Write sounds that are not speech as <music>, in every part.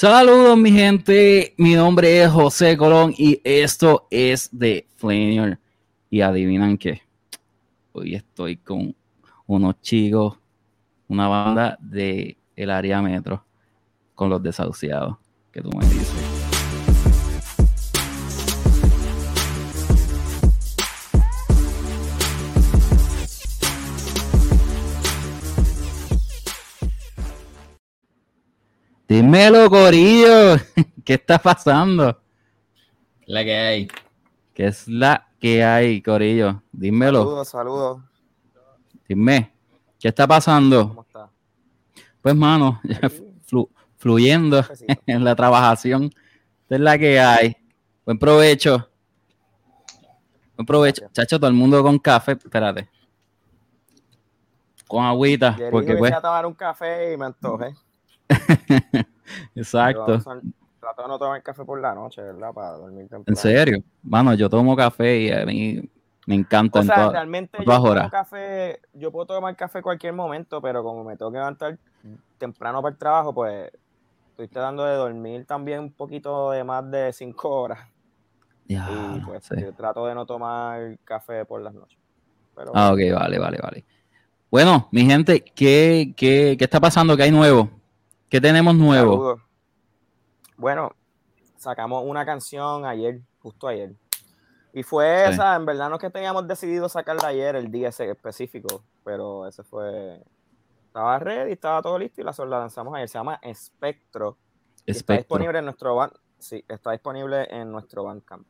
Saludos mi gente, mi nombre es José Colón y esto es de Flanier. Y adivinan qué, hoy estoy con unos chicos, una banda de el área metro, con los desahuciados, que tú me dices. Dímelo, Corillo. <laughs> ¿Qué está pasando? La que hay. ¿Qué es la que hay, Corillo? Dímelo. Saludos, saludos. Dime, ¿qué está pasando? ¿Cómo está? Pues, mano, <laughs> flu- fluyendo <laughs> en la trabajación. Esta es la que hay. Buen provecho. Buen provecho. Gracias. Chacho, todo el mundo con café. Espérate. Con agüita. Porque, pues, a tomar un café y me antojé. <laughs> exacto. Trato de no tomar café por la noche, ¿verdad? Para dormir temprano. En serio. Mano, yo tomo café y a mí me encanta. O en sea, toda- realmente yo tomo café, yo puedo tomar café en cualquier momento, pero como me tengo que levantar temprano para el trabajo, pues estoy tratando de dormir también un poquito de más de cinco horas. Ya, y pues sí. yo trato de no tomar café por las noches. Pero Ah, ok, vale, vale, vale. Bueno, mi gente, ¿qué, qué, qué está pasando? ¿Qué hay nuevo? ¿Qué tenemos nuevo? Saludos. Bueno, sacamos una canción ayer, justo ayer. Y fue Sí. esa, en verdad no es que teníamos decidido sacarla ayer, el día ese específico, pero ese fue... Estaba ready, estaba todo listo y la, la lanzamos ayer. Se llama Espectro. Está disponible en nuestro ban- sí, está disponible en nuestro Bandcamp.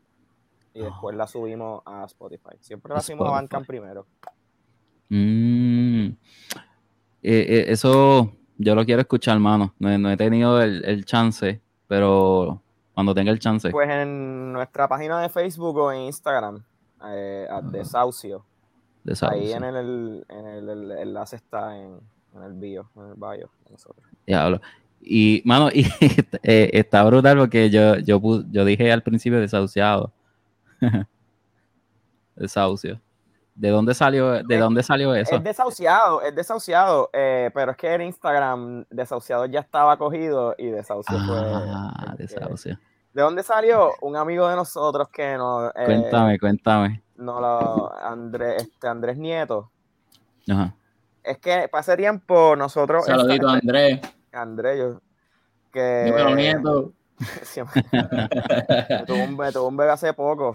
Y después la subimos a Spotify. Siempre la subimos a. Bandcamp primero. Mm. Eh, eh, eso yo lo quiero escuchar, mano. No, he- no he tenido el, el chance, pero cuando tenga el chance. Pues en nuestra página de Facebook o en Instagram, eh, Desahucio. de esa Ahí en el, en el, el enlace está en, en el bio, en el bio de nosotros. Diablo. Y, mano, <laughs> y eh, está brutal porque yo, yo, yo dije al principio desahuciado. <laughs> Desahucio. ¿De dónde salió, de Es- dónde salió eso? Es desahuciado, es desahuciado, eh, pero es que en Instagram desahuciado ya estaba cogido y desahucio Ah, fue. desahucio. ¿De dónde salió? Un amigo de nosotros que nos. eh, Cuéntame, cuéntame. nos lo- Andrés, este, Andrés Nieto. Ajá. Es que para ese tiempo nosotros. Saludito a Andrés. Andrés, yo. Que. Dímelo, nieto. <laughs> me tuvo un, me tuvo un bebé hace poco.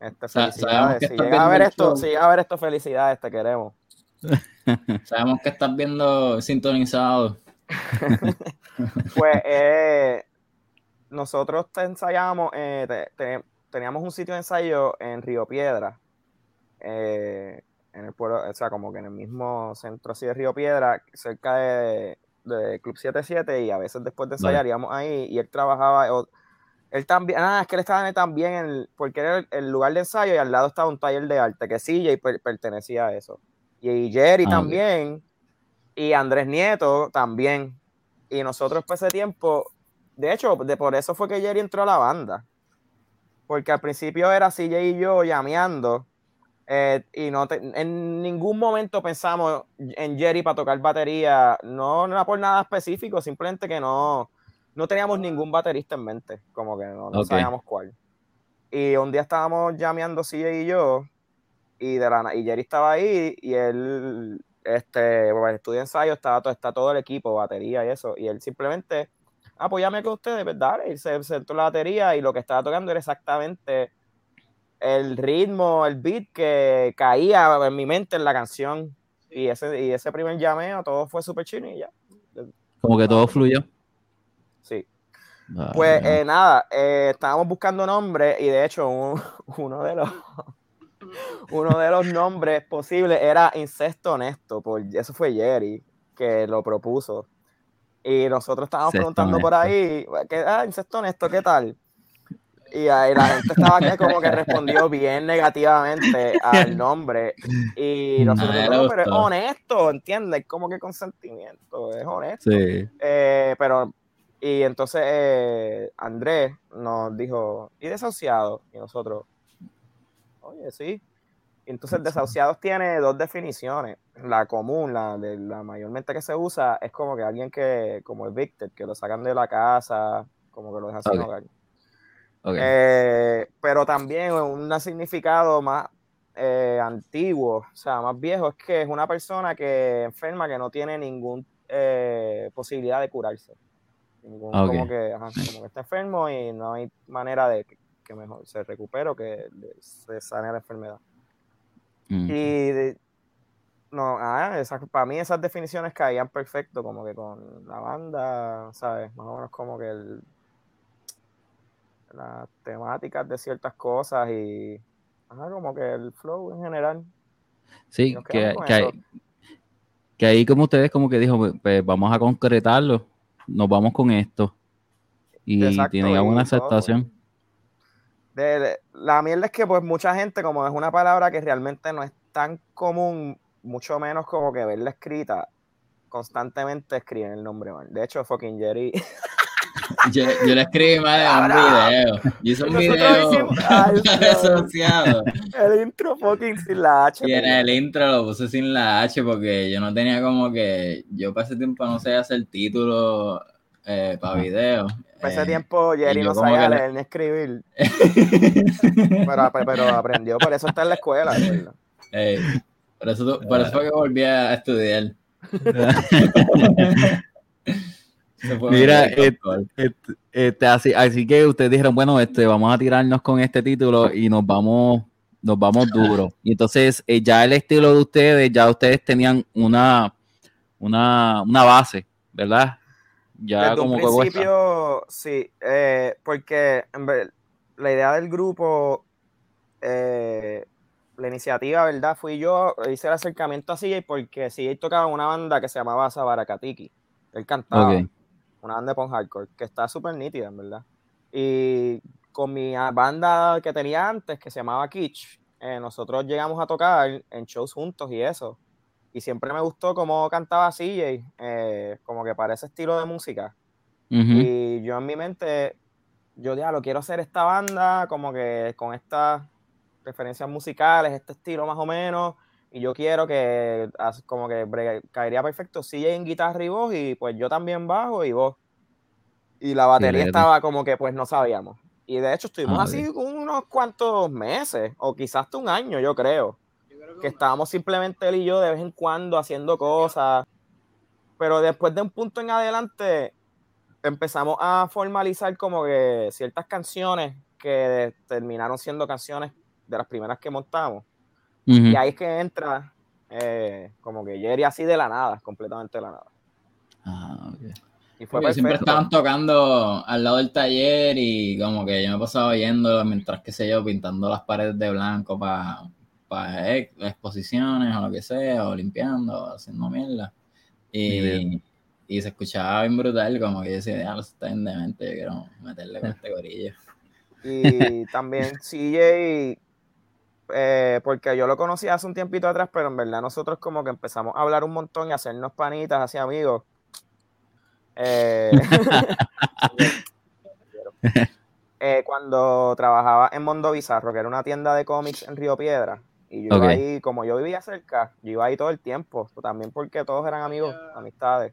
Este, felicidades. Si llega a ver esto, si llega a ver esto, felicidades, te queremos. <laughs> Sabemos que estás viendo sintonizado. <laughs> Pues eh, nosotros te ensayamos, eh, te- te- teníamos un sitio de ensayo en Río Piedra, eh, en el pueblo, o sea, como que en el mismo centro así de Río Piedra, cerca de, de Club 77, y a veces después de ensayar Vale. íbamos ahí, y él trabajaba, o- él también, ah, es que él estaba también en, el- porque era el, el lugar de ensayo y al lado estaba un taller de arte, que sí, y per- pertenecía a eso. Y Jerry Ah, también, y Andrés Nieto también. Y nosotros por ese tiempo, de hecho, de por eso fue que Jerry entró a la banda. Porque al principio era CJ y yo llameando. eh, y no te- en ningún momento pensamos en Jerry para tocar batería. No, no por nada específico, simplemente que no, no teníamos ningún baterista en mente. Como que no, no sabíamos cuál. Y un día estábamos llameando CJ y yo. Y, de la, y Jerry estaba ahí y él este, pues, estudia ensayo, estaba todo, está todo el equipo, batería y eso, y él simplemente, ah, pues llame con ustedes, ¿verdad? Y se sentó en la batería y lo que estaba tocando era exactamente el ritmo, el beat que caía en mi mente en la canción. Y ese, y ese primer llameo, todo fue súper chino y ya. Como que todo fluyó. Sí. Pues eh, nada, eh, estábamos buscando nombres y de hecho un- <laughs> uno de los uno de los nombres posibles era Incesto Honesto, por, eso fue Jerry que lo propuso. Y nosotros estábamos preguntando por ahí, ¿qué, ah, Incesto Honesto, ¿qué tal? Y ahí la gente estaba que como que respondió bien negativamente al nombre. Y <laughs> nosotros, Ah, no, pero es honesto, ¿entiendes? Como que consentimiento, es honesto. Sí. Eh, pero, y entonces eh, Andrés nos dijo, ¿y desahuciado? Y nosotros, oye, sí. Entonces, desahuciados tiene dos definiciones. La común, la, de, la mayormente que se usa, es como que alguien que, como evicted, que lo sacan de la casa, como que lo dejan sin Ok. hogar. Eh, pero también un significado más eh, antiguo, o sea, más viejo, es que es una persona que enferma que no tiene ninguna posibilidad de curarse. Ningún- Ok. como, que, ajá, como que está enfermo y no hay manera de que, que mejor se recupere o que se sane la enfermedad. Mm. Y de- no, ah, esa- para mí esas definiciones caían perfecto, como que con la banda, ¿sabes? Más o menos como que el, las temáticas de ciertas cosas y ajá, como que el flow en general. Sí, que, que ahí como ustedes como que dijo, pues vamos a concretarlo, nos vamos con esto. Y Exacto, tiene todo. aceptación. De- de- la mierda es que pues mucha gente, como es una palabra que realmente no es tan común, mucho menos como que verla escrita, constantemente escriben el nombre mal. De hecho, fucking Jerry. <laughs> Yo, yo le escribí mal en un video. Yo hice un video <laughs> asociado. El intro fucking sin la H. Y en puñeta. el intro lo puse sin la H porque yo no tenía como que. Yo ese tiempo no sé hacer título eh, para video. Para ese Eh, tiempo Jerry no sabía leer ni escribir, <laughs> pero, pero aprendió, por eso está en la escuela. ¿verdad? eh, por, eso, por eso fue que volví a estudiar. <laughs> Mira, call. Este, este, así, así que ustedes dijeron, bueno, este, vamos a tirarnos con este título y nos vamos, nos vamos duro. <laughs> Y entonces, eh, ya el estilo de ustedes, ya ustedes tenían una, una, una base, ¿verdad? Ya Desde como un principio, sí, eh, porque en ver- la idea del grupo, eh, la iniciativa, ¿verdad? Fui yo, hice el acercamiento a CJ porque CJ tocaba una banda que se llamaba Sabarakatiki. Él cantaba. Una banda de punk hardcore, que está súper nítida, en verdad. Y con mi ah, banda que tenía antes, que se llamaba Kitsch, eh, nosotros llegamos a tocar en shows juntos y eso. Y siempre me gustó cómo cantaba CJ, eh, como que para ese estilo de música. Ujú. Y yo en mi mente, yo ya lo quiero hacer esta banda, como que con estas referencias musicales, este estilo más o menos. Y yo quiero que, como que caería perfecto CJ en guitarra y voz, y pues yo también bajo y voz. Y la batería estaba como que pues no sabíamos. Y de hecho estuvimos Ah, así unos cuantos meses, o quizás hasta un año, yo creo que estábamos simplemente él y yo de vez en cuando haciendo cosas, pero después de un punto en adelante empezamos a formalizar como que ciertas canciones que terminaron siendo canciones de las primeras que montamos. Y ahí es que entra eh, como que Jerry así de la nada, completamente de la nada. Ah, ok. Y fue siempre estaban tocando al lado del taller y como que yo me pasaba oyendo mientras que sé yo pintando las paredes de blanco para exposiciones o lo que sea, o limpiando, o haciendo mierda. Y, y se escuchaba bien brutal, como que yo decía, ya, está bien demente, yo quiero meterle con <laughs> este gorillo. Y también CJ, eh, porque yo lo conocí hace un tiempito atrás, pero en verdad nosotros como que empezamos a hablar un montón y a hacernos panitas, así amigos. Eh, <laughs> eh, cuando trabajaba en Mondo Bizarro, que era una tienda de cómics en Río Piedra, y yo iba ahí, como yo vivía cerca, yo iba ahí todo el tiempo, también porque todos eran amigos, amistades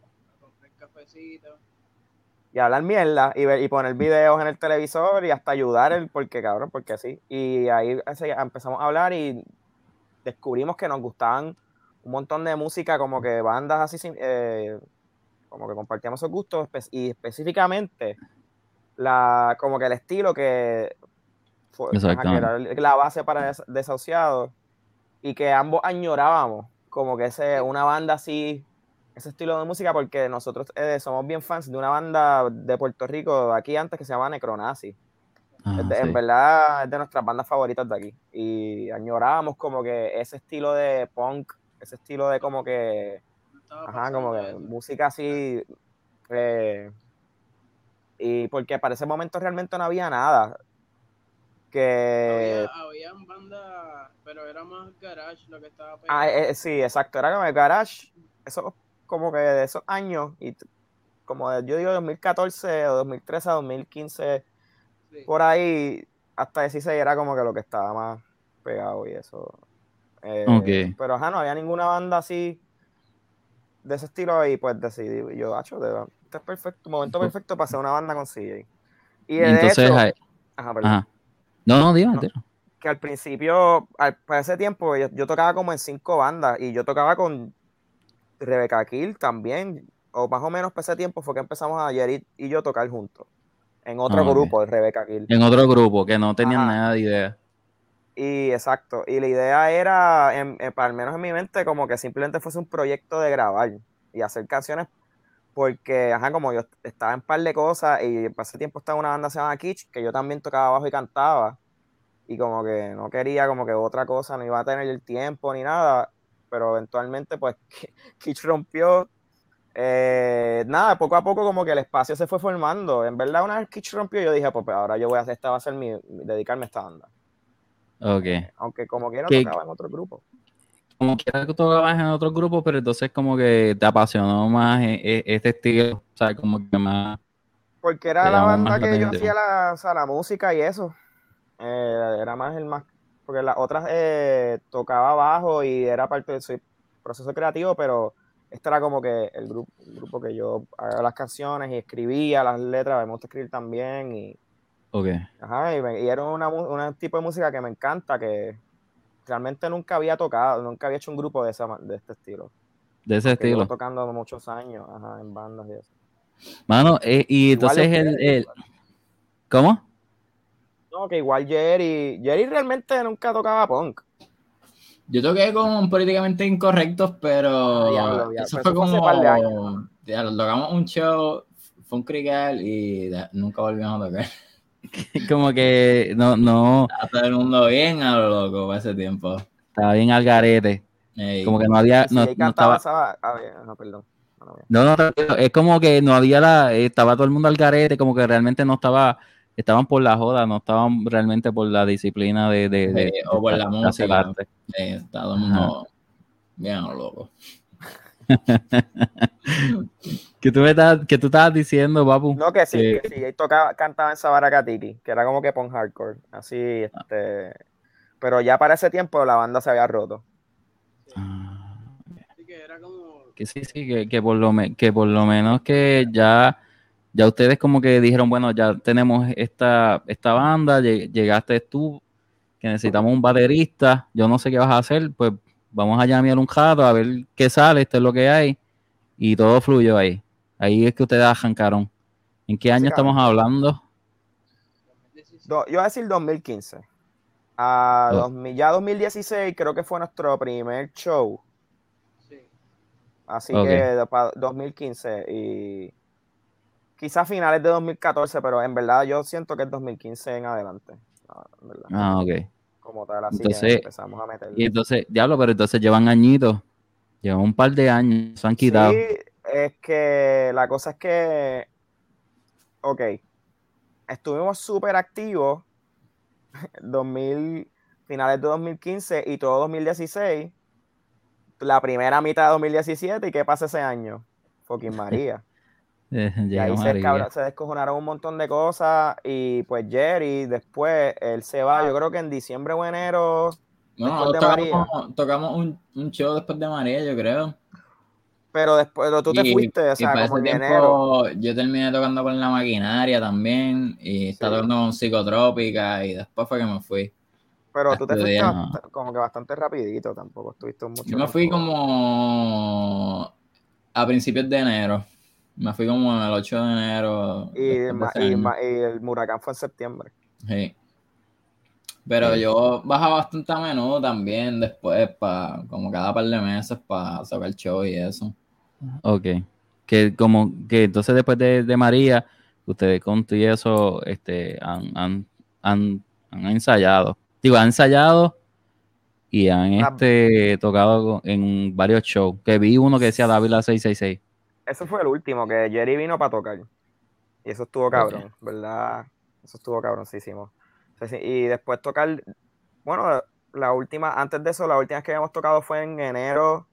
y hablar mierda y, ver- y poner videos en el televisor y hasta ayudar el porque cabrón, porque sí. Y ahí ese- empezamos a hablar y descubrimos que nos gustaban un montón de música, como que bandas así, eh, como que compartíamos esos gustos espe- y específicamente la, como que el estilo que fue era la base para des- desahuciados y que ambos añorábamos, como que ese, una banda así ese estilo de música porque nosotros eh, somos bien fans de una banda de Puerto Rico de aquí antes que se llama Necronazi. Ah, Es de- sí. En verdad es de nuestras bandas favoritas de aquí. Y añorábamos como que ese estilo de punk, ese estilo de como que, ajá, como que música así. eh, y porque para ese momento realmente no había nada. Que Había, habían bandas, pero era más garage lo que estaba pegado. Ah, eh, sí, exacto. Era como el garage, eso como que de esos años, y como de, yo digo 2014 o 2013 a 2015, Sí. por ahí, hasta 16 era como que lo que estaba más pegado y eso. Eh, Ok. Pero ajá, no había ninguna banda así de ese estilo y pues decidí, yo, hacho, de- este es perfecto, momento Ujú. perfecto para hacer una banda con CJ. Y Y de entonces, hecho, ahí- ajá, perdón, ajá. No, no, dime, No. que al principio, al- para ese tiempo, yo, yo tocaba como en cinco bandas y yo tocaba con Rebecca Kill también, o más o menos para ese tiempo fue que empezamos a Jerry y yo tocar juntos, en otro Ah, grupo de Rebecca Kill. En otro grupo que no tenían Ajá. nada de idea. Y exacto, y la idea era, en- en- al menos en mi mente, como que simplemente fuese un proyecto de grabar y hacer canciones, porque, ajá, como yo estaba en par de cosas y ese tiempo estaba en una banda que se llama Kitsch, que yo también tocaba bajo y cantaba, y como que no quería como que otra cosa, no iba a tener el tiempo ni nada, pero eventualmente pues <laughs> Kitsch rompió. Eh, nada, poco a poco como que el espacio se fue formando. En verdad, una vez Kitsch rompió, yo dije, pues ahora yo voy a hacer, esta va a ser mi, dedicarme a esta banda. Ok. Aunque como quiera ¿Qué- tocaba en otro grupo. Como que tú tocabas en otro grupo, pero entonces como que te apasionó más e- e- este estilo. O sea, como que más... Porque era la banda más la que yo hacía la, o sea, la música y eso. Eh, era más el más. Porque las otras eh, tocaba bajo y era parte de su proceso creativo, pero este era como que el grupo, el grupo que yo hacía las canciones y escribía las letras, me gusta escribir también. Y, Ok. ajá, y, me- y era una, un tipo de música que me encanta, que realmente nunca había tocado, nunca había hecho un grupo de, esa, de este estilo. De ese Que llevo estilo. tocando muchos años ajá, en bandas y eso. Mano, eh, y Igual entonces el, el- ¿Cómo? No, que igual Jerry, Jerry realmente nunca tocaba punk. Yo toqué con políticamente incorrectos, pero Ah, diablo, diablo, eso pero fue eso fue como. par de años, ya, tocamos un show, fue un crical y nunca volvimos a tocar. <laughs> Como que no, no, Estaba todo el mundo bien a lo loco para ese tiempo. estaba bien al garete. Ey, Como que no había, no, no estaba, esa- a ver, no, perdón. No, no, es como que no había la, estaba todo el mundo al garete, como que realmente no estaba, estaban por la joda, no estaban realmente por la disciplina de, de, de- Sí, o por la de hacer música. estaba todo el mundo bien loco. <laughs> Que tú me estás, que tú estabas diciendo, papu. No, que sí, que- que sí, ahí tocaba, cantaba en Sabaracatiki, que era como que punk hardcore, así, este, pero ya para ese tiempo la banda se había roto. Ah, Así que era como. que sí, sí, que, que por lo me- que por lo menos que ya, ya ustedes como que dijeron, bueno, ya tenemos esta, esta banda, lle- llegaste tú, que necesitamos un baterista, yo no sé qué vas a hacer, pues vamos a llamar un jato a ver qué sale, esto es lo que hay, y todo fluyó ahí. Ahí es que ustedes arrancaron. ¿En qué año estamos hablando? Do- yo iba a decir 2015. A Oh. 2000 ya 2016 creo que fue nuestro primer show, Sí. así Ok. que de- pa- 2015 y quizás finales de 2014, pero en verdad yo siento que es 2015 en adelante, en verdad, Ah, ok. como tal, así Entonces, empezamos a meterle. Y entonces, diablo, pero entonces llevan añitos, llevan un par de años, se han quitado. Sí, es que la cosa es que, ok, estuvimos súper activos <laughs> 2000, finales de 2015 y todo 2016, la primera mitad de 2017, ¿y qué pasa ese año? Fucking María. Eh, <laughs> Y ahí se, María. descojonaron un montón de cosas y pues Jerry después, él se va, yo creo que en diciembre o enero, Después de tocamos, tocamos un, un show después de María, yo creo. pero después pero tú te Y- fuiste, o y sea, para como ese en enero. yo terminé tocando con la maquinaria también y estaba Sí. tocando con psicotrópica y después fue que me fui. Pero tú te fuiste como que bastante rapidito, tampoco estuviste mucho Yo me fui como a principios de enero. Me fui como el 8 de enero. Y, de ese y y el huracán fue en septiembre. Sí. Pero Sí. yo bajaba bastante a menudo también después, pa, como cada par de meses para sacar el show y eso. Ok. Que como que entonces después de, de María, ustedes con tú y eso este, han, han, han, han ensayado. Digo, han ensayado y han Ah. este, tocado en varios shows. Que vi uno que decía Dávila 666. Ese fue el último, que Jerry vino para tocar. Y eso estuvo cabrón, ¿verdad? Eso estuvo cabroncísimo. Y después tocar, bueno, la última, antes de eso, la última vez que habíamos tocado fue en enero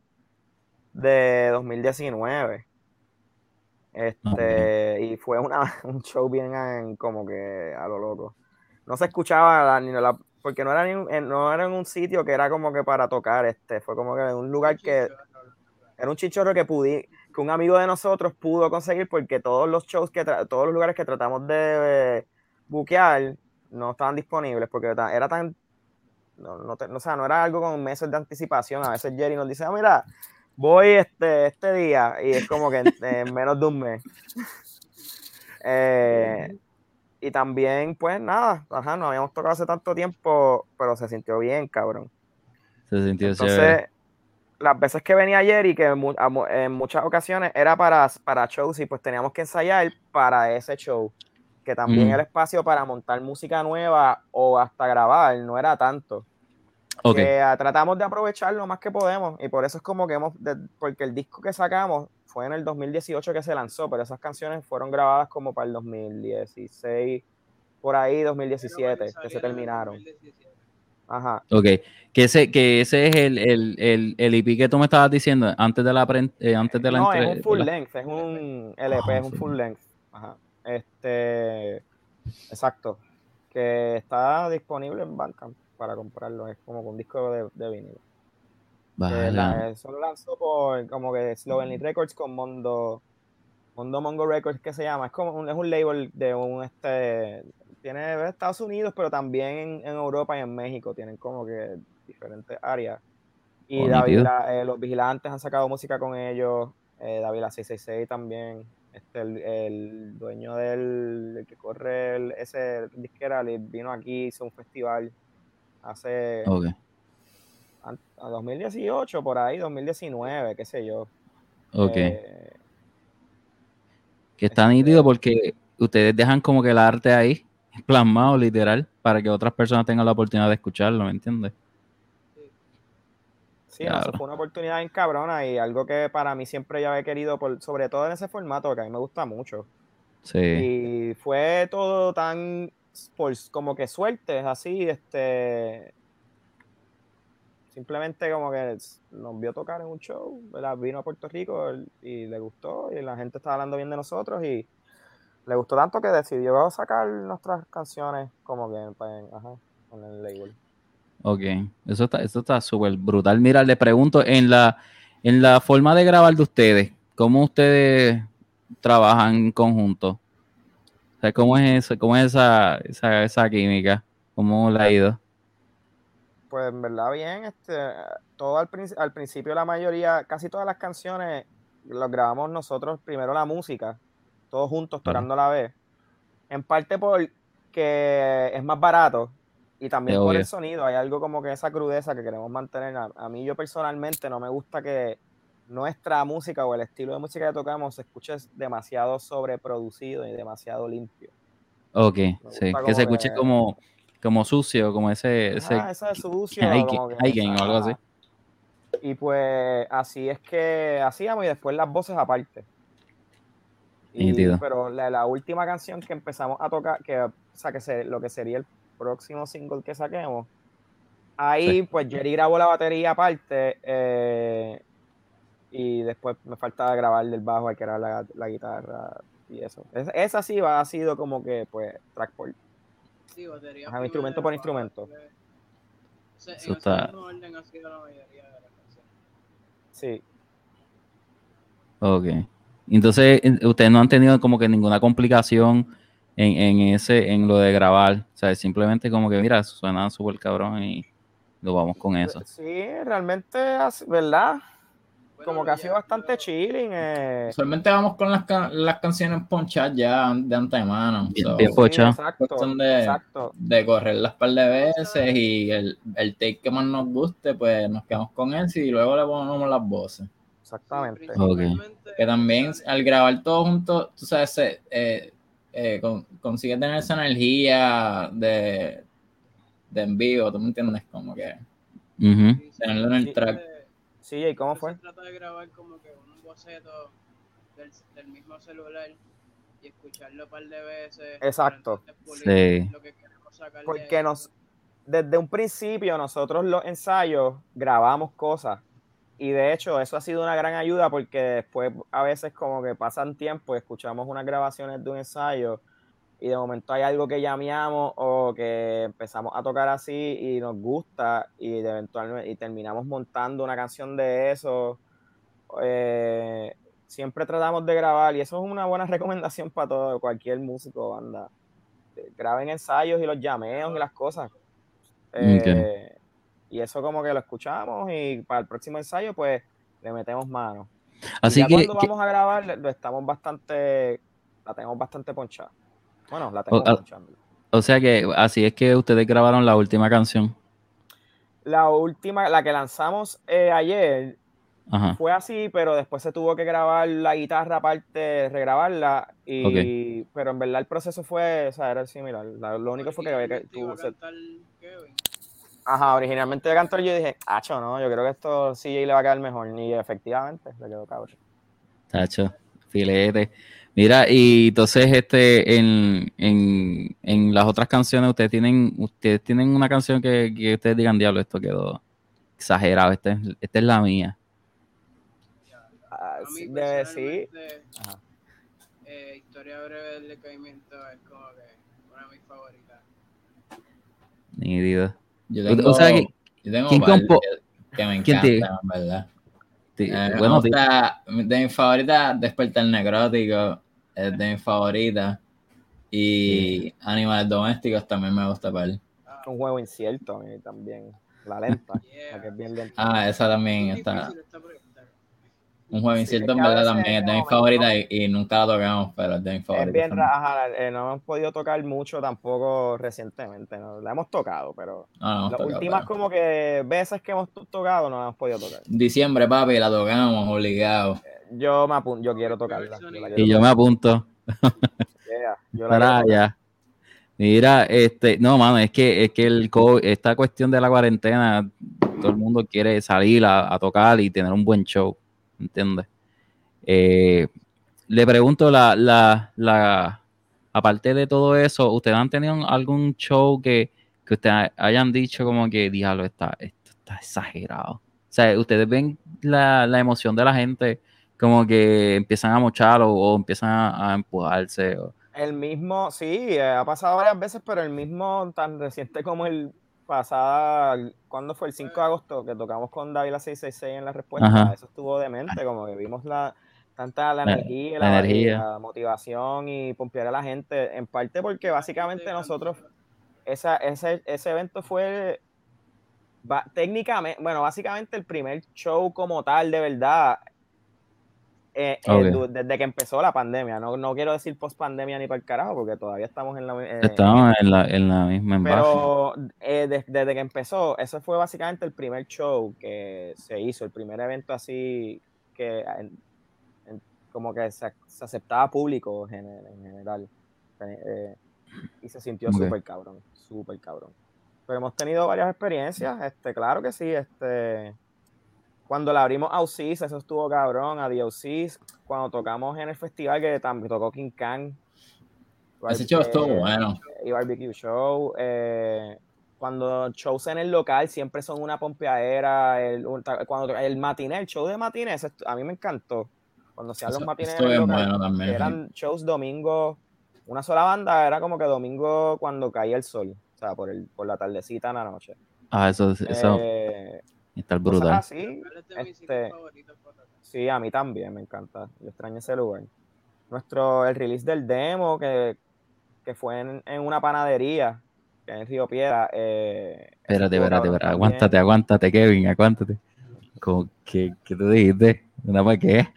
de 2019. Este, y fue una, <laughs> un show bien en- como que a lo loco. No se escuchaba la- ni la, porque no era, ni no era en un sitio que era como que para tocar, este, fue como que en un lugar que era un chichorro que pudi, que un amigo de nosotros pudo conseguir porque todos los shows que todos los lugares que tratamos de eh, buquear no estaban disponibles porque era tan no, no, te- o sea, no era algo con meses de anticipación. A veces Jerry nos dice, "Ah, mira, voy este, este día y es como que en, en <laughs> menos de un mes. Eh, y también, pues nada, ajá, no habíamos tocado hace tanto tiempo, pero se sintió bien, cabrón. Se sintió Entonces, chévere. Las veces que venía Jerry, que en, muchas ocasiones era para, para shows y pues teníamos que ensayar para ese show, que también Ujú. el espacio para montar música nueva o hasta grabar no era tanto. Ok, Que, ah, tratamos de aprovechar lo más que podemos y por eso es como que hemos, porque el disco que sacamos fue en el 2018 que se lanzó, pero esas canciones fueron grabadas como para el 2016, por ahí 2017, que se terminaron. Ajá. ok. Que ese, que ese es el, el, el, el EP que tú me estabas diciendo antes de la, pre- eh, antes de la No, entre- es un full la- length, es un LP, Ah, es un full full length. Ajá. Este, exacto. Que está disponible en Bandcamp para comprarlo, es como un disco de, de vinilo. La- eso lo lanzó por como que Slovenly Records con Mondo Mondo Mongo Records que se llama es como un, es un label de un este tiene Estados Unidos pero también en, en Europa y en México tienen como que diferentes áreas y David, la- eh, los vigilantes han sacado música con ellos eh, David la 666 también este el, el dueño del el que corre el, ese disquera vino aquí hizo un festival hace Ok. an- a 2018, por ahí, 2019, qué sé yo. Ok. Eh, que está este- nítido porque ustedes dejan como que el arte ahí, plasmado literal, para que otras personas tengan la oportunidad de escucharlo, ¿me entiendes? sí, no, eso fue una oportunidad bien cabrona y algo que para mí siempre ya había querido, por, sobre todo en ese formato, que a mí me gusta mucho. Sí. Y fue todo tan, por, como que suerte, así, este... Simplemente como que nos vio tocar en un show, ¿verdad? vino a Puerto Rico y le gustó y la gente estaba hablando bien de nosotros y le gustó tanto que decidió sacar nuestras canciones como que pues, ajá, con el label. Ok. Eso está, eso está súper brutal. Mira, le pregunto, en la, en la forma de grabar de ustedes, ¿cómo ustedes trabajan en conjunto? O sea, ¿cómo es eso? ¿Cómo es esa, esa, esa química? ¿Cómo le ha ido? Pues en verdad bien, este, todo al, al principio la mayoría, casi todas las canciones las grabamos nosotros, primero la música, todos juntos tocando a la vez. En parte porque es más barato y también Es por obvio. el sonido, hay algo como que esa crudeza que queremos mantener. A, a mí yo personalmente no me gusta que nuestra música o el estilo de música que tocamos se escuche demasiado sobreproducido y demasiado limpio. Ok, sí. Que se que- escuche como, como sucio, como ese... ese Ah, eso es sucio. <laughs> que- gain o algo así. Y pues así es que hacíamos y después las voces aparte. Y- pero la, la última canción que empezamos a tocar, que, o sea, que se- lo que sería el próximo single que saquemos, ahí pues Jerry grabó la batería aparte eh, y después me faltaba grabar del bajo, hay que grabar la, la guitarra y eso. Es- esa sí va, ha sido como que pues track por Sí, batería Ajá, instrumento por instrumento. sea, Eso en está- ese mismo orden ha sido la mayoría de las canciones. Sí. Ok. Entonces, en- ustedes no han tenido como que ninguna complicación en, en ese, en lo de grabar. O sea, simplemente como que, mira, suena súper cabrón y lo vamos con eso. Sí, realmente, ¿verdad? Como que ha sido bastante chilling. eh. Usualmente vamos con las, ca- las canciones ponchadas ya de antemano. Bien, so, bien Sí, exacto, de- exacto. de correrlas par de veces y el, el take que más nos guste, pues nos quedamos con él y luego le ponemos las voces. Exactamente. principalmente, Que también al grabar todos juntos, tú sabes, eh, eh, con- consigue tener esa energía de, de en vivo, ¿tú me entiendes? Como que sí, se tenerlo en el Sí. track. trata Sí, ¿y cómo fue? Se trata de grabar como que un boceto del, del mismo celular y escucharlo un par de veces. Exacto. Sí. Lo que queremos sacar de Porque nos, desde un principio nosotros los ensayos grabamos cosas. Y de hecho eso ha sido una gran ayuda porque después a veces como que pasan tiempo y escuchamos unas grabaciones de un ensayo y de momento hay algo que llameamos o que empezamos a tocar así y nos gusta y de eventualmente y terminamos montando una canción de eso. eh, siempre tratamos de grabar y eso es una buena <laughs> recomendación para todo, cualquier músico o banda. Graben ensayos y los llameos y las cosas. Eh, Y eso como que lo escuchamos y para el próximo ensayo pues le metemos mano. Y Así ya que, cuando que- vamos a grabar lo estamos bastante, la tenemos bastante ponchada. Bueno, la tengo O- ah, ponchando. o sea que así es que ustedes grabaron la última canción. La última, la que lanzamos eh, ayer, Ajá. fue así, pero después se tuvo que grabar la guitarra aparte, regrabarla, y, pero en verdad el proceso fue, o sea, era similar. La- lo único fue que había que... A se-. Ajá, originalmente de cantor yo dije, acho, no, yo creo que esto CJ le va a quedar mejor, y efectivamente le quedó cabrón. Tacho, filete. Mira, y entonces este en, en, en las otras canciones ustedes tienen ustedes tienen una canción que, que ustedes digan, diablo, esto quedó exagerado, esta es, esta es la mía. Ah, A mí sí, de- sí, Ajá. eh, Historia breve del decaimiento es como que una de mis favoritas. Nítido. Yo tengo, o sea que- yo tengo ¿quién un par compo- que, que me quién te- encantan, en verdad. Sí, Eh, bueno, me de mis favoritas, Despertar Necrótico es de mis favoritas. Y Animales Domésticos también me gusta para él. Un juego incierto a mí también, la lenta, yeah. la que es bien lenta. Ah, esa también Es está. difícil. Un juego Sí, incierto es en verdad también es de mis favoritas y, y nunca la tocamos, pero es de mis Es favoritas. bien también. raja, eh, no hemos podido tocar mucho tampoco recientemente, ¿no? la hemos tocado, pero No, no hemos las tocado, últimas pero- como que veces que hemos to- tocado no la hemos podido tocar. Diciembre, papi, la tocamos, obligado. Yo me apun- yo quiero tocarla. yo la quiero y yo me apunto tocar, yeah, yo la para allá. Mira, este, no, mano, es que, es que el co- esta cuestión de la cuarentena, todo el mundo quiere salir a, a tocar y tener un buen show, ¿entiendes? Eh, le pregunto, la, la, la, aparte de todo eso, ¿ustedes han tenido algún show que, que ustedes hayan dicho como que, diablo, está, esto está exagerado? O sea, ¿ustedes ven la, la emoción de la gente como que empiezan a mochar o, empiezan a, empujarse? El mismo, sí, eh, ha pasado varias veces, pero el mismo tan reciente como el pasada, ¿cuándo fue? El 5 de agosto que tocamos con David la 666 en la respuesta, Ajá. eso estuvo demente, como que vimos la tanta la La- energía, la la, energía. la motivación y pompear a la gente, en parte porque básicamente nosotros esa, ese, ese evento fue técnicamente, bueno, básicamente el primer show como tal, de verdad, eh, eh, desde que empezó la pandemia. No, no quiero decir post pandemia ni para el carajo, porque todavía estamos en la. eh, Estamos en la, en la misma envase. pero eh, de- desde que empezó, ese fue básicamente el primer show que se hizo, el primer evento así que en- en- como que se, se aceptaba público en, en general. Y se sintió Ok. súper cabrón, súper cabrón. Pero hemos tenido varias experiencias, este, claro que sí, este, cuando le abrimos a Usis, eso estuvo cabrón, a The Usis, cuando tocamos en el festival que también tocó King Khan. Ese show estuvo eh, bueno. y barbecue show. eh, cuando shows en el local siempre son una pompeadera. El, cuando el matiné, el show de estu- a mí me encantó. Cuando se Eso- los matines en el local, bueno también. eran shows domingo, una sola banda, era como que domingo cuando caía el sol, o sea, por, el, por la tardecita en la noche. Ah, eso, eso Eh, está cosas brutal. así, ¿Cuál es de mis este, tocar? Sí, a mí también me encanta. Yo extraño ese lugar. Nuestro, el release del demo que, que fue en, en una panadería en Río Piedra. Eh, Espérate, espérate, espérate. Aguántate, aguántate, Kevin, aguántate. ¿Cómo- ¿Qué, qué tú dijiste? ¿Una para qué?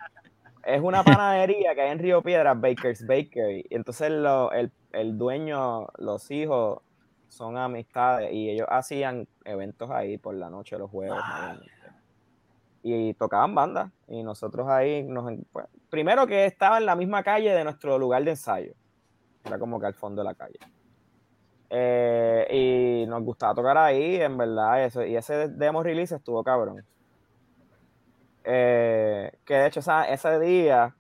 Es una <laughs> panadería que hay en Río Piedra, Baker's Bakery. Y entonces lo- el, el dueño, los hijos, son amistades y ellos hacían eventos ahí por la noche, los jueves. mayormente. Y tocaban bandas. Y nosotros ahí, nos, pues, primero que estaba en la misma calle de nuestro lugar de ensayo. Era como que al fondo de la calle. Eh, y nos gustaba tocar ahí, en verdad. Eso, y ese demo release estuvo cabrón. Eh, que de hecho esa- ese día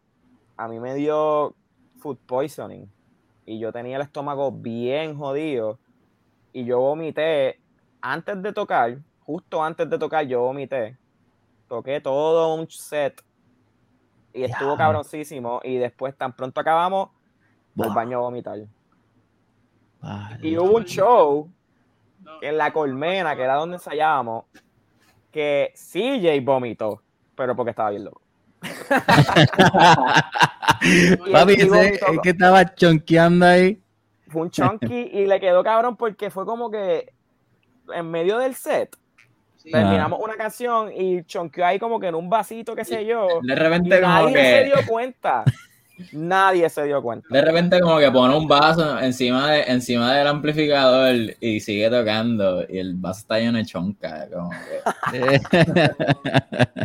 a mí me dio food poisoning y yo tenía el estómago bien jodido y yo vomité antes de tocar, justo antes de tocar yo vomité, toqué todo un set y estuvo Diablo. cabroncísimo y después tan pronto acabamos al Buah. baño a vomitar. Vale. Y hubo un show en la colmena, que era donde ensayábamos, que CJ vomitó, pero porque estaba bien loco. <laughs> Papi, ese es que estaba chonqueando ahí. Fue un chunky y le quedó cabrón porque fue como que en medio del set sí, terminamos una canción y chonqueó ahí como que en un vasito, qué sé yo. De Y repente como nadie se que dio cuenta. Nadie se dio cuenta. de repente como que pone un vaso encima de encima del amplificador y sigue tocando y el vaso está lleno de chonca, como que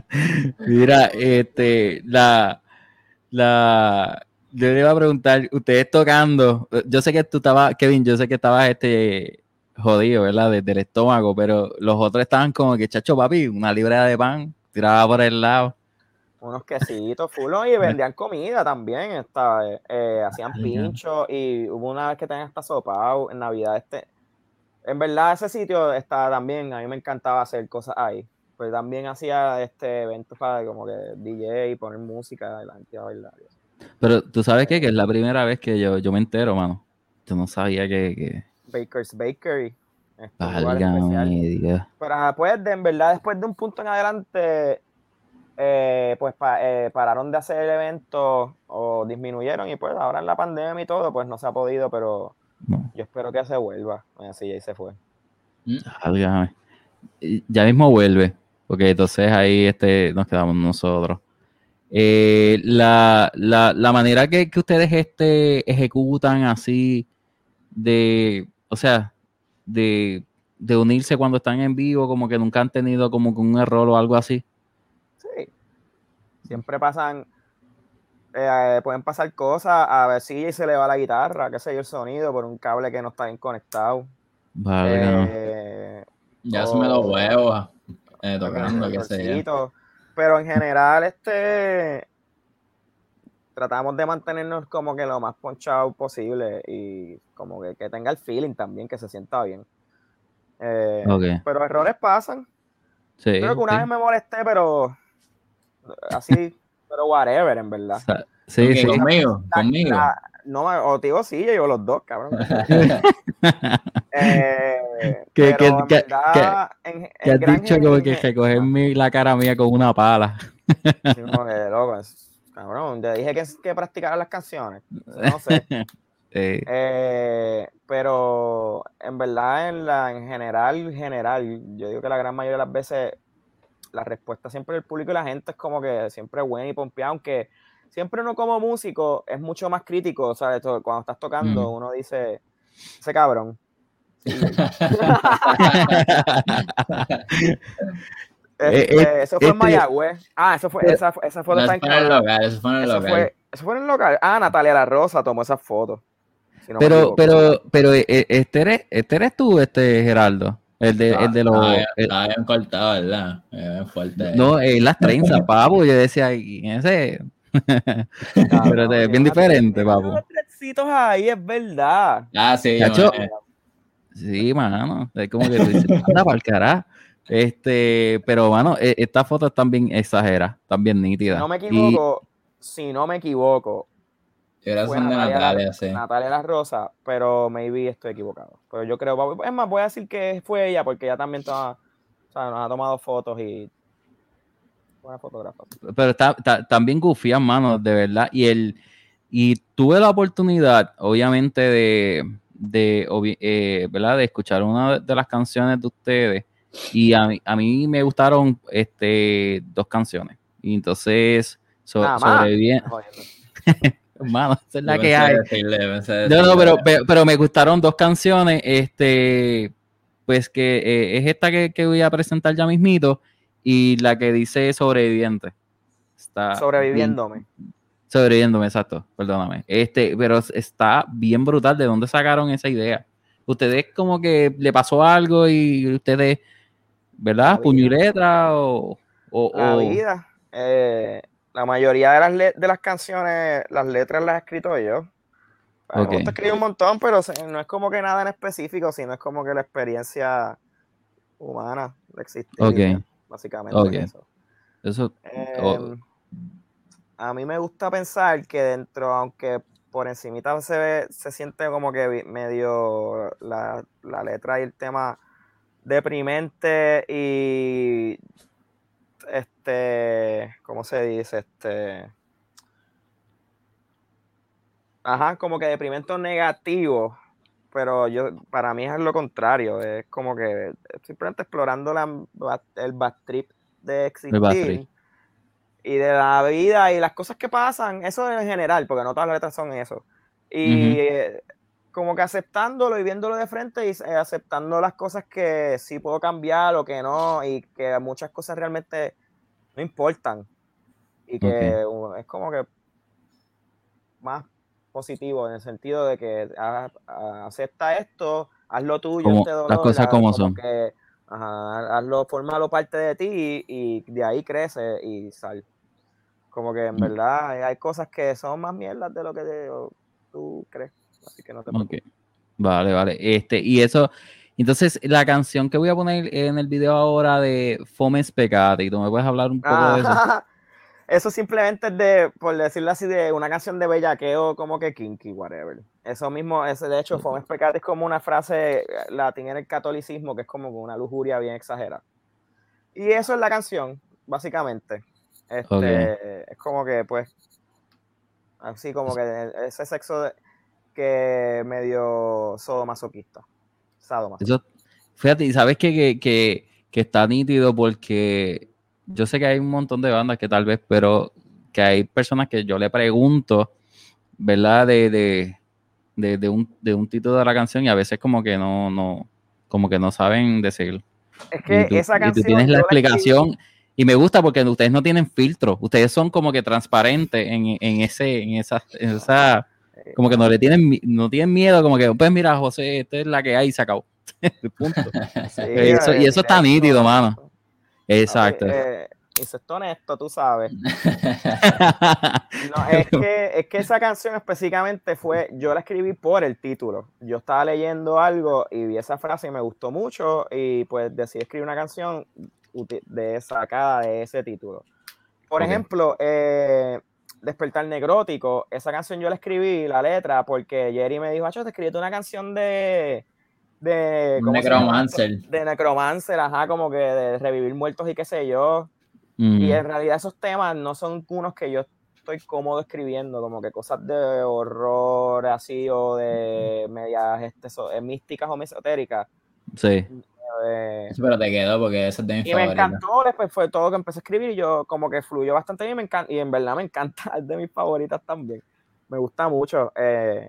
<laughs> Mira, este, la, la, yo le iba a preguntar, ustedes tocando, yo sé que tú estabas, Kevin, yo sé que estabas este jodido, ¿verdad? Desde el estómago, pero los otros estaban como que, chacho, papi, una libra de pan, tiraba por el lado. Unos quesitos, full, y vendían comida también. Esta. Eh, hacían pinchos y hubo una vez que tenían hasta sopa en Navidad. Este, en verdad, ese sitio está también, a mí me encantaba hacer cosas ahí. Pues también hacía este eventos para como que DJ, poner música y la gente a bailar. y eso. Pero tú sabes qué? que es la primera vez que yo, yo me entero, mano. Yo no sabía que, que... Baker's Bakery. Válgame. Pero después, de, en verdad, después de un punto en adelante, eh, pues pa- eh, pararon de hacer eventos o disminuyeron y pues ahora en la pandemia y todo, pues no se ha podido, pero No. yo espero que se vuelva. Así ya se fue. Válgame. Y Ya mismo vuelve, porque entonces ahí este, nos quedamos nosotros. Eh, la, la, la manera que, que ustedes este, ejecutan así de, o sea, de, de unirse cuando están en vivo, como que nunca han tenido como que un error o algo así. Sí. Siempre pasan, eh, pueden pasar cosas, a ver si se le va la guitarra, qué sé yo, el sonido por un cable que no está bien conectado. Válgame. Eh, ya se me los Oh. huevos eh, tocando, qué sé yo. Pero en general, este tratamos de mantenernos como que lo más ponchado posible y como que, que tenga el feeling también, que se sienta bien. Eh, Ok. Pero errores pasan. Sí, Creo que una sí. vez me molesté, pero así, <laughs> pero whatever, en verdad. O sea, sí, sí. Conmigo, La- conmigo. la- no, o te digo sí, yo los dos, cabrón. <laughs> Eh, Que- que- en verdad, en- en Que has dicho como que recoger mi- la cara mía con una pala. Sí, como que, loco, es- cabrón, te dije que, que practicara las canciones. No sé. <laughs> Eh, Eh, pero en verdad, en, la, en general, general, yo digo que la gran mayoría de las veces la respuesta siempre del público y la gente es como que siempre buena y pompeada, aunque siempre uno como músico es mucho más crítico, ¿sabes? Cuando estás tocando, Mm. uno dice, ese cabrón. Sí. <laughs> Eh, Este, eh, eso fue en este- Mayagüez. Ah, eso fue, esa, fue- esa foto está en el local, eso fue en el Eso local. fue, eso fue en el local. Ah, Natalia La Rosa tomó esa foto. si no pero, pero, pero, eh, eh, este eres, este eres tú, este Geraldo. El de, Ah, el de los. Estaba bien- cortado, ¿verdad? Eh, bien fuerte. no, eh, las trenzas, <laughs> papu. Yo decía, "Y ese. Cabrón, pero es bien diferente, papu. trencitos ahí, es verdad. Ah, sí, eh, Sí, mano. Es como que tú dices, anda para el carajo. Este, pero, mano, eh, estas fotos están bien exageradas, están bien Si nítidas. no me Y- equivoco, si no me equivoco, son de Natalia, Natalia, la, sí. Natalia La Rosa, pero maybe estoy equivocado. Pero yo creo, es más, voy a decir que fue ella porque ella también toma- o sea, nos ha tomado fotos y buena fotógrafa. pero está, está- están bien gufias, mano, de verdad. Y el y tuve la oportunidad, obviamente, de, de, obvi- eh, ¿verdad? de escuchar una de- las canciones de ustedes. Y a mí, a mí me gustaron este, dos canciones. Y entonces, so- sobrevivi- Jodiendo. Hermano, esa es la que hay. decirle, No, no, pero, pe- pero me gustaron dos canciones. Este, pues que eh, es esta que, que voy a presentar ya mismito. Y la que dice sobreviviente. Está Sobreviviéndome. bien- sobreviviéndome, exacto. Perdóname. Este, pero está bien brutal. ¿De dónde sacaron esa idea? Ustedes como que le pasó algo y ustedes, ¿verdad? Puño y vida. letra o, o- La o- vida. eh, la mayoría de las, de las canciones, las letras las he escrito yo. Me Ok. gusta escribir un montón, pero no es como que nada en específico, sino es como que la experiencia humana de existir. Ok. Básicamente eso. eso. Eh, Oh. A mí me gusta pensar que dentro, aunque por encimita se ve, se siente como que medio la, la letra y el tema deprimente y este, ¿cómo se dice? Este, ajá, como que deprimente negativo, pero yo, para mí es lo contrario, es como que simplemente explorando la, el bad trip de existir y de la vida y las cosas que pasan, eso en general, porque no todas las letras son eso. Y Ujú. eh, como que aceptándolo y viéndolo de frente y eh, aceptando las cosas que sí puedo cambiar o que no, y que muchas cosas realmente no importan. Y que uh, es como que más positivo en el sentido de que ah, ah, acepta esto, haz lo tuyo, Como- este dolor, las cosas ah, como son. que, ajá, hazlo, formalo parte de ti y, y de ahí crece y sal. Como que en Mm. verdad hay- hay cosas que son más mierdas de lo que te- tú crees. Así que no te. Vale, vale. Este, y eso, entonces la canción que voy a poner en el video ahora de Fomes Pecate, y tú me puedes hablar un poco de eso. <laughs> Eso simplemente es de, por decirlo así, de una canción de bellaqueo como que kinky, whatever. Eso mismo, ese de hecho, Fomes Pecate es como una frase latina en el catolicismo que es como una lujuria bien exagerada. Y eso es la canción, básicamente. Este, Ok. Es como que, pues, así como que ese sexo de- que medio sodomasoquista. Sadomasoquista. Eso, fíjate, y sabes que, que, que, que está nítido porque yo sé que hay un montón de bandas que tal vez, pero que hay personas que yo le pregunto, ¿verdad? De, de, de, de un, de un título de la canción y a veces como que no, no, como que no saben decirlo. Es que tú, esa y tú canción. tienes la explicación y me gusta porque ustedes no tienen filtro, ustedes son como que transparentes en, en ese, en esa, en esa, como que no le tienen, no tienen miedo, como que, pues mira, José, esta es la que hay y se acabó. <laughs> Punto. Sí, Eso- y eh, eso está nítido, mano. Exacto. eh, y está honesto, tú sabes. No, es <laughs> que, es que esa canción específicamente fue, yo la escribí por el título. Yo estaba leyendo algo y vi esa frase y me gustó mucho y pues decidí escribir una canción de sacada de ese título. Por ejemplo, eh, Despertar Negrótico, esa canción yo la escribí, la letra, porque Jerry me dijo, Acho, te escribiste una canción de... de Un ¿cómo se llama necromancer. De necromancer, ajá, como que de revivir muertos y qué sé yo. Mm, Y en realidad esos temas no son unos que yo estoy cómodo escribiendo, como que cosas de horror así o de medias este, so- eh, místicas o esotéricas. sí. eh, Pero te quedó porque ese es de mis y me encantó, después fue todo que empecé a escribir y yo como que fluyó bastante bien y, me encanta, y en verdad me encanta, <laughs> es de mis favoritas también. Me gusta mucho. eh,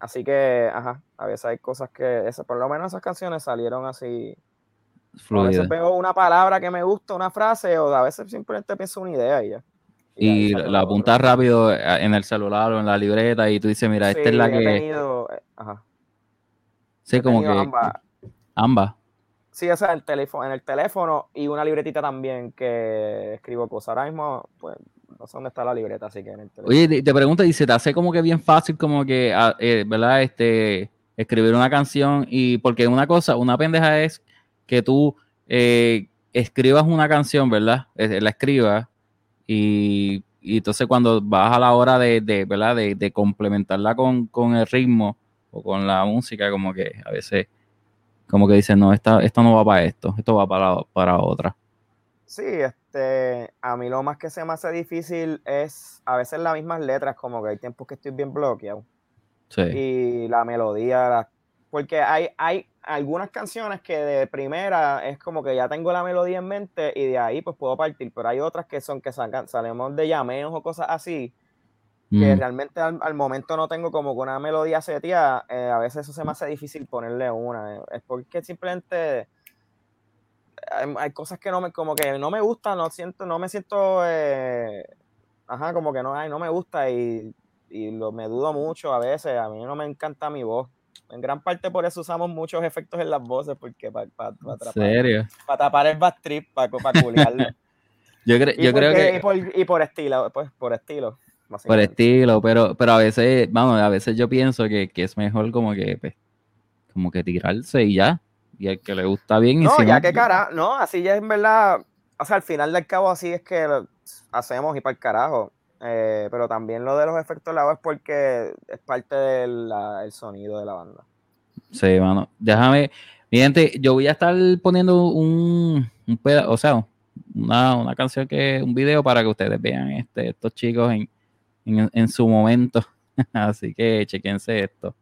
así que, ajá, a veces hay cosas que, por lo menos esas canciones salieron así. A Fluida. veces veo una palabra que me gusta, una frase, o a veces simplemente pienso una idea y ya. Y la apuntas rápido eh, en el celular o en la libreta y tú dices, mira, esta es la he que... tenido, eh, ajá, Sí, he como que ambas. Sí, o sea, el teléfono, en el teléfono y una libretita también que escribo cosas. Ahora mismo, pues, no sé dónde está la libreta, así que en el. Oye, te, pregunto, y se te hace como que bien fácil como que, ah, eh, ¿verdad? Este, escribir una canción y porque una cosa, una pendeja es que tú eh, escribas una canción, ¿verdad? La escribas y, entonces cuando vas a la hora de, de ¿verdad? De, complementarla con, con el ritmo o con la música, como que a veces como que dicen, no, esta, esto no va para esto, esto va para, para otra. Sí, este, a mí lo más que se me hace difícil es a veces las mismas letras, como que hay tiempos que estoy bien bloqueado. Sí. Y la melodía, la- porque hay, hay algunas canciones que de primera es como que ya tengo la melodía en mente y de ahí pues puedo partir, pero hay otras que son que sacan, salimos de llameos o cosas así, que Mm, realmente al, al momento no tengo como que una melodía seteada, eh, a veces eso se me hace difícil ponerle una. eh, Es porque simplemente hay, hay cosas que no me, como que no me gustan, no siento, no me siento, eh, ajá, como que no, ay, no me gusta y, y lo, me dudo mucho a veces. A mí no me encanta mi voz. En gran parte por eso usamos muchos efectos en las voces, porque para ¿En serio? tapar el back trip, para culiarlo. <laughs> Yo, cre- Y, yo creo que... y, por, y por estilo, pues por estilo. por estilo, pero, pero a veces, vamos, a veces yo pienso que, que es mejor como que, pues, como que tirarse y ya. Y al que le gusta bien. y No, si ya que cara, no, así ya en verdad, o sea, al final del cabo así es que lo hacemos y para el carajo. Eh, pero también lo de los efectos la voz es porque es parte del sonido de la banda. Sí, mano. Déjame. Mi gente, yo voy a estar poniendo un, un peda- o sea, una, una canción que, un video para que ustedes vean este, estos chicos en, en, en su momento. <laughs> Así que chequense esto.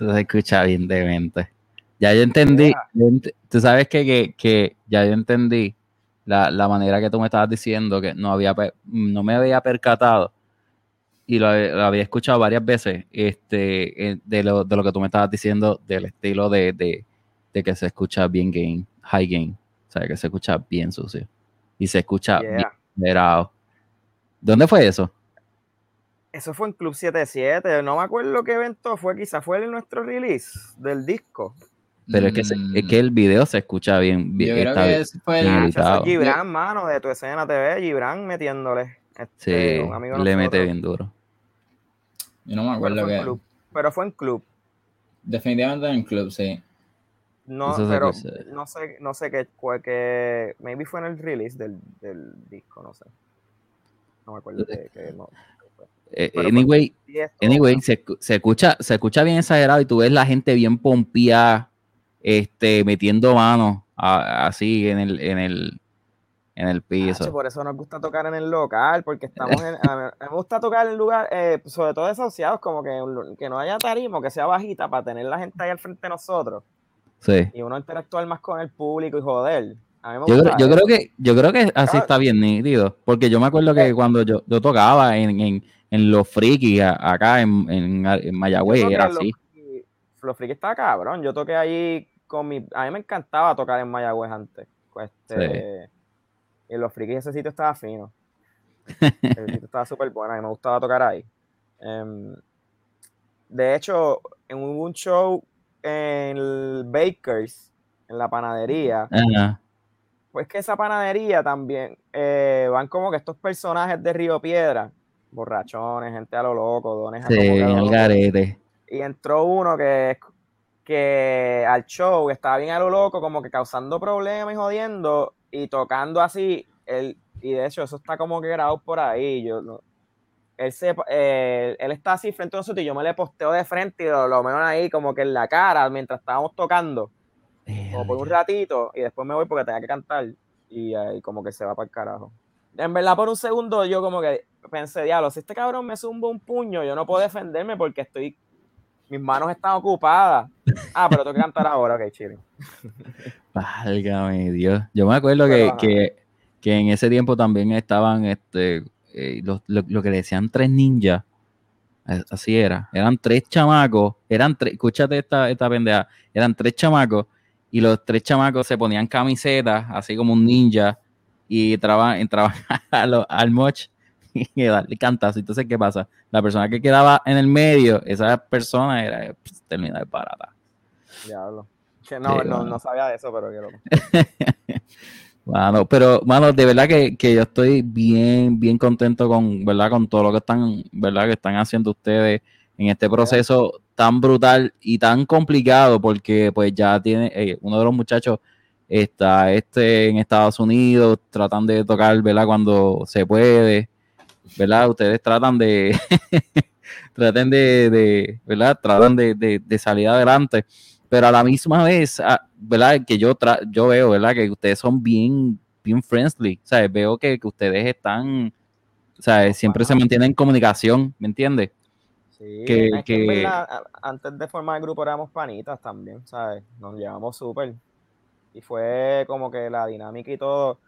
Eso se escucha bien demente. Ya yo entendí. Yeah. Tú sabes que, que, que ya yo entendí la, la manera que tú me estabas diciendo que no, había, no me había percatado y lo, lo había escuchado varias veces este, eh, de, lo, de lo que tú me estabas diciendo del estilo de, de, de que se escucha bien gain, high gain. O sea, que se escucha bien sucio y se escucha bien moderado. ¿Dónde fue eso? Eso fue en Club 77, no me acuerdo qué evento fue, quizás fue en nuestro release del disco. Pero es, que se- es que el video se escucha bien. bien Mm. Yo creo que bien. ese fue el, Gibran, mano, de tu escena TV, Gibran metiéndole. Este, Sí, un amigo le mete bien duro. Yo no me acuerdo club. Pero fue en club. Definitivamente en el club, sí. No, Eso pero no sé, no sé qué fue que. Maybe fue en el release del, del disco, no sé. No me acuerdo no. Eh, fue- anyway, anyway se, se escucha, se escucha bien exagerado y tú ves la gente bien pompeada, este, metiendo manos así en el, en el, en el piso. Por eso nos gusta tocar en el local, porque estamos en. A me gusta tocar en lugar, eh, sobre todo asociados, como que, que no haya tarima, que sea bajita, para tener la gente ahí al frente de nosotros Sí. y uno interactuar más con el público y joder. A mí me Yo, gusta creo- yo eso. creo que, yo creo que así está bien nítido, porque yo me acuerdo que cuando yo, yo tocaba en, en, en los frikis acá en, en, en Mayagüez, era Los así. Los Friki estaba cabrón. Yo toqué ahí con mi. A mí me encantaba tocar en Mayagüez antes. Este, Y en los frikis ese sitio estaba fino. <laughs> El sitio estaba súper bueno. A mí me gustaba tocar ahí. Em, de hecho, en un show en el Bakers, en la panadería, Ajá. pues que esa panadería también eh, van como que estos personajes de Río Piedra, borrachones, gente a lo loco, dones Sí, a lo loco. garete. Y entró uno que, que al show estaba bien a lo loco, como que causando problemas y jodiendo y tocando así. Él, y de hecho, eso está como que grabado por ahí. Yo, no- él, se, eh, él está así frente a nosotros y yo me le posteo de frente y lo, lo veo ahí como que en la cara mientras estábamos tocando, como por un ratito, y después me voy porque tenía que cantar y ahí como que se va para el carajo. En verdad, por un segundo yo como que pensé, diablo, si este cabrón me zumba un puño, yo no puedo defenderme porque estoy, mis manos están ocupadas. Ah, pero tengo que cantar ahora, ok, chile. <laughs> Válgame Dios. Yo me acuerdo que, Pero, que, que en ese tiempo también estaban este, eh, los- lo, lo que le decían tres ninjas. Así era. Eran tres chamacos. Eran tres. Escúchate esta, esta pendeja. Eran tres chamacos. Y los tres chamacos se ponían camisetas, así como un ninja. Y entraban, entraban <laughs> a lo- al moch y darle cantazo. Entonces, ¿qué pasa? La persona que quedaba en el medio, esa persona era pues, terminar de barata. Diablo. Que no, no, no sabía de eso, pero loco. <laughs> Mano, pero, mano, de verdad que, que yo estoy bien, bien contento con, ¿verdad? Con todo lo que están, ¿verdad? Que están haciendo ustedes en este proceso tan brutal y tan complicado porque pues ya tiene, eh, uno de los muchachos está este en Estados Unidos, tratan de tocar, ¿verdad? Cuando se puede, ¿verdad? Ustedes tratan de, <laughs> traten de, de, ¿verdad? Tratan de, de- de salir adelante, pero a la misma vez, ¿verdad? Que yo, tra- yo veo, ¿verdad? Que ustedes son bien, bien friendly, ¿sabes? Veo que, que ustedes están, ¿sabes? Siempre se mantienen en comunicación, ¿me entiendes? Sí, Que- es que verdad, antes de formar el grupo éramos panitas también, ¿sabes? Nos llevamos súper. Y fue como que la dinámica y todo.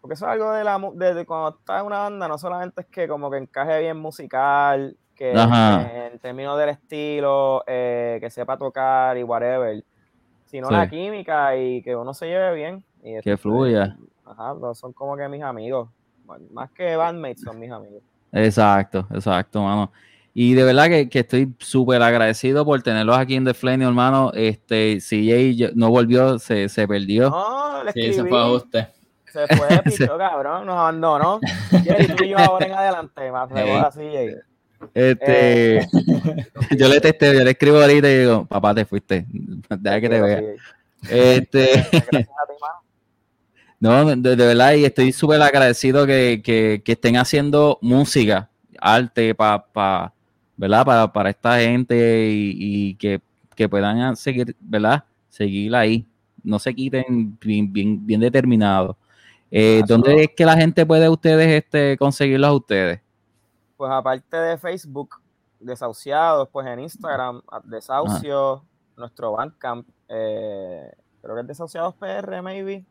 Porque eso es algo de la de, de cuando estás en una banda, no solamente es que como que encaje bien musical, que que en términos del estilo, eh, que sepa tocar y whatever, sino Sí. la química y que uno se lleve bien. Y Que este, fluya. Ajá, son como que mis amigos. Más que bandmates son mis amigos. Exacto, exacto, mano. Y de verdad que, que estoy súper agradecido por tenerlos aquí en The Flame, hermano. Este, CJ no volvió, se, se perdió. No, le Sí, se fue ajuste. Se fue de <laughs> picho, cabrón, nos abandonó. <laughs> Jerry, tú y yo ahora en adelante, más de Hey. así, Jerry. Este, Eh, <laughs> yo le testeo, yo le escribo ahorita y digo, papá, te fuiste. Deja que te vea. Este, Gracias a ti, mano. no, de, de verdad, y estoy súper agradecido que, que, que estén haciendo música, arte para, pa, ¿verdad? Para, para esta gente y, y que, que puedan seguir, ¿verdad? Seguir ahí. No se quiten bien, bien, bien determinados. Eh, Ah, ¿Dónde es que la gente puede ustedes este, conseguirlos a ustedes? Pues aparte de Facebook, Desahuciados, pues en Instagram, Desahucio, nuestro Bandcamp, eh, creo que es Desahuciados PR, maybe.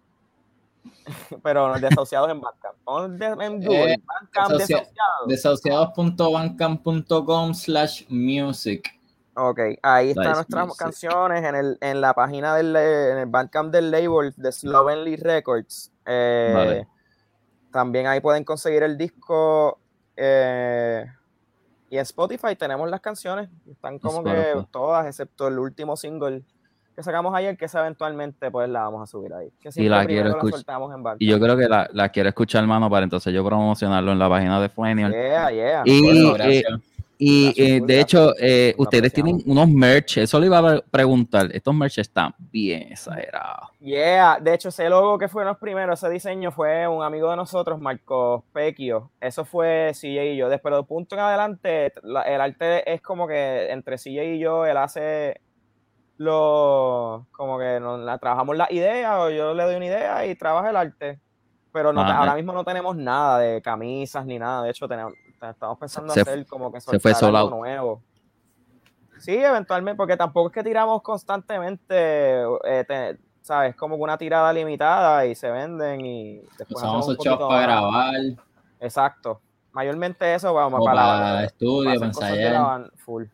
<laughs> Pero Desahuciados en Bandcamp. En Google, Eh, Bandcamp desahucia- Desahuciados. Desahuciados.bandcamp.com slash music. Ok, ahí están nuestras music. canciones en, el, en la página del en el Bandcamp del label de Slovenly Records. Eh, Vale. También ahí pueden conseguir el disco. eh, y en Spotify tenemos las canciones. Están como que todas, excepto el último single que sacamos ayer, que esa eventualmente pues la vamos a subir ahí. Que la quiero escuchar. Y yo creo que la, la quiero escuchar, hermano, para entonces yo promocionarlo en la página de Flanion. Yeah, yeah. Y- Bueno, eh. Y Gracias, eh, de hecho, eh, ustedes tienen unos merch, eso le iba a pre- preguntar, estos merch están bien exagerados. Yeah, de hecho ese logo que fue los primeros, ese diseño fue un amigo de nosotros, Marcos Pequio. Eso fue CJ y yo. Después de punto en adelante, la- el arte es como que entre CJ y yo, él hace lo como que nos, la, trabajamos la idea o yo le doy una idea y trabaja el arte. Pero no, Ah, ahora mismo no tenemos nada de camisas ni nada. De hecho, tenemos, estamos pensando Se- hacer como que se fue algo out. nuevo. Sí, eventualmente, porque tampoco es que tiramos constantemente, eh, te- ¿sabes? Como que una tirada limitada y se venden y después Usamos un poquito para grabar Exacto. Mayormente eso, vamos o para, para la- estudio, hacer para ensayar. full.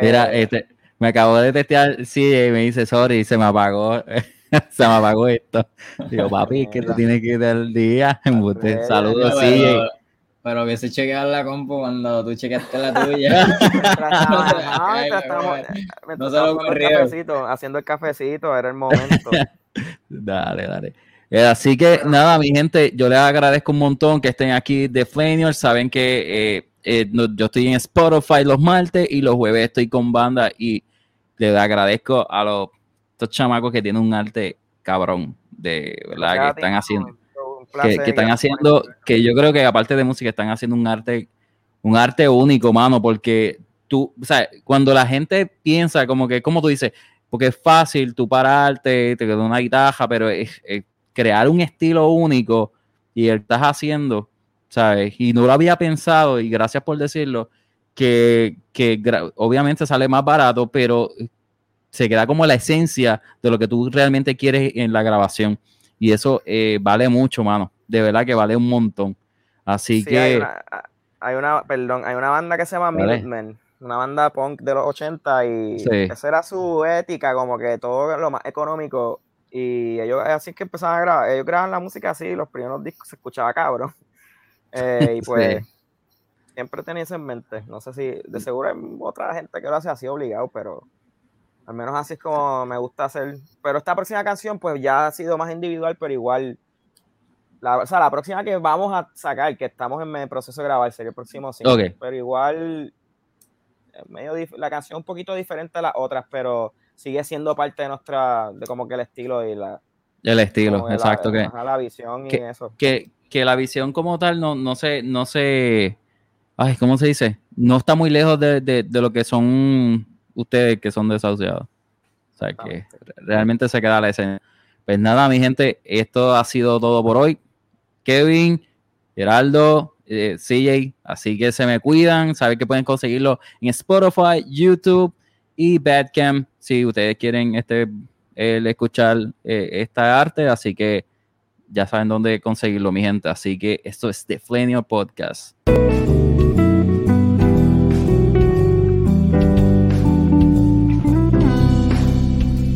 Mira, Eh, este, me acabo de testear, sí, y me dice, sorry, se me apagó, <laughs> se me apagó esto. Digo, <laughs> papi, es que tú tienes que ir al día. <laughs> Saludos, sí. pero, pero que se chequear la compu cuando tú chequeaste la tuya. no se lo estábamos con el ocurrió. cafecito, haciendo el cafecito, era el momento. Dale, dale. Eh, así que nada, mi gente, yo les agradezco un montón que estén aquí de Flanier. Saben que eh, eh, no- yo estoy en Spotify los martes y los jueves estoy con banda y les agradezco a los estos chamacos que tienen un arte cabrón, de verdad, que están haciendo que, están haciendo, que yo creo que aparte de música están haciendo un arte, un arte único, mano, porque tú, o sea, cuando la gente piensa como que, como tú dices, porque es fácil tú pararte, te queda una guitarra, pero es, es crear un estilo único y él estás haciendo, ¿sabes? Y no lo había pensado, y gracias por decirlo, que, que obviamente sale más barato, pero se queda como la esencia de lo que tú realmente quieres en la grabación. Y eso eh, vale mucho, mano. De verdad que vale un montón. Así Sí, que, hay una, hay una, perdón, hay una banda que se llama Dale. Minutemen, una banda punk de los 80 y Sí. esa era su ética, como que todo lo más económico y ellos así que empezaban a grabar, ellos graban la música así, los primeros discos se escuchaba cabrón. <laughs> Eh, y pues siempre tenía eso en mente, no sé si de seguro hay otra gente que lo hace así obligado, pero al menos así es como me gusta hacer. Pero esta próxima canción pues ya ha sido más individual, pero igual la, o sea, la próxima que vamos a sacar, que estamos en el proceso de grabar, sería el próximo single. Ok. Pero igual, medio la canción un poquito diferente a las otras, pero sigue siendo parte de nuestra, de como que el estilo y la, el estilo, que la- exacto. que, la visión y que- eso. que, que la visión como tal no, no se, no se, ay, ¿cómo se dice? No está muy lejos de, de- de lo que son ustedes que son desahuciados. O sea, que realmente se queda la escena. Pues nada, mi gente, esto ha sido todo por hoy. Kevin, Geraldo, eh, CJ, así que se me cuidan, saben que pueden conseguirlo en Spotify, YouTube y Badcamp si ustedes quieren este, el escuchar eh, esta arte, así que ya saben dónde conseguirlo, mi gente. Así que esto es The Flenio Podcast. Thank you.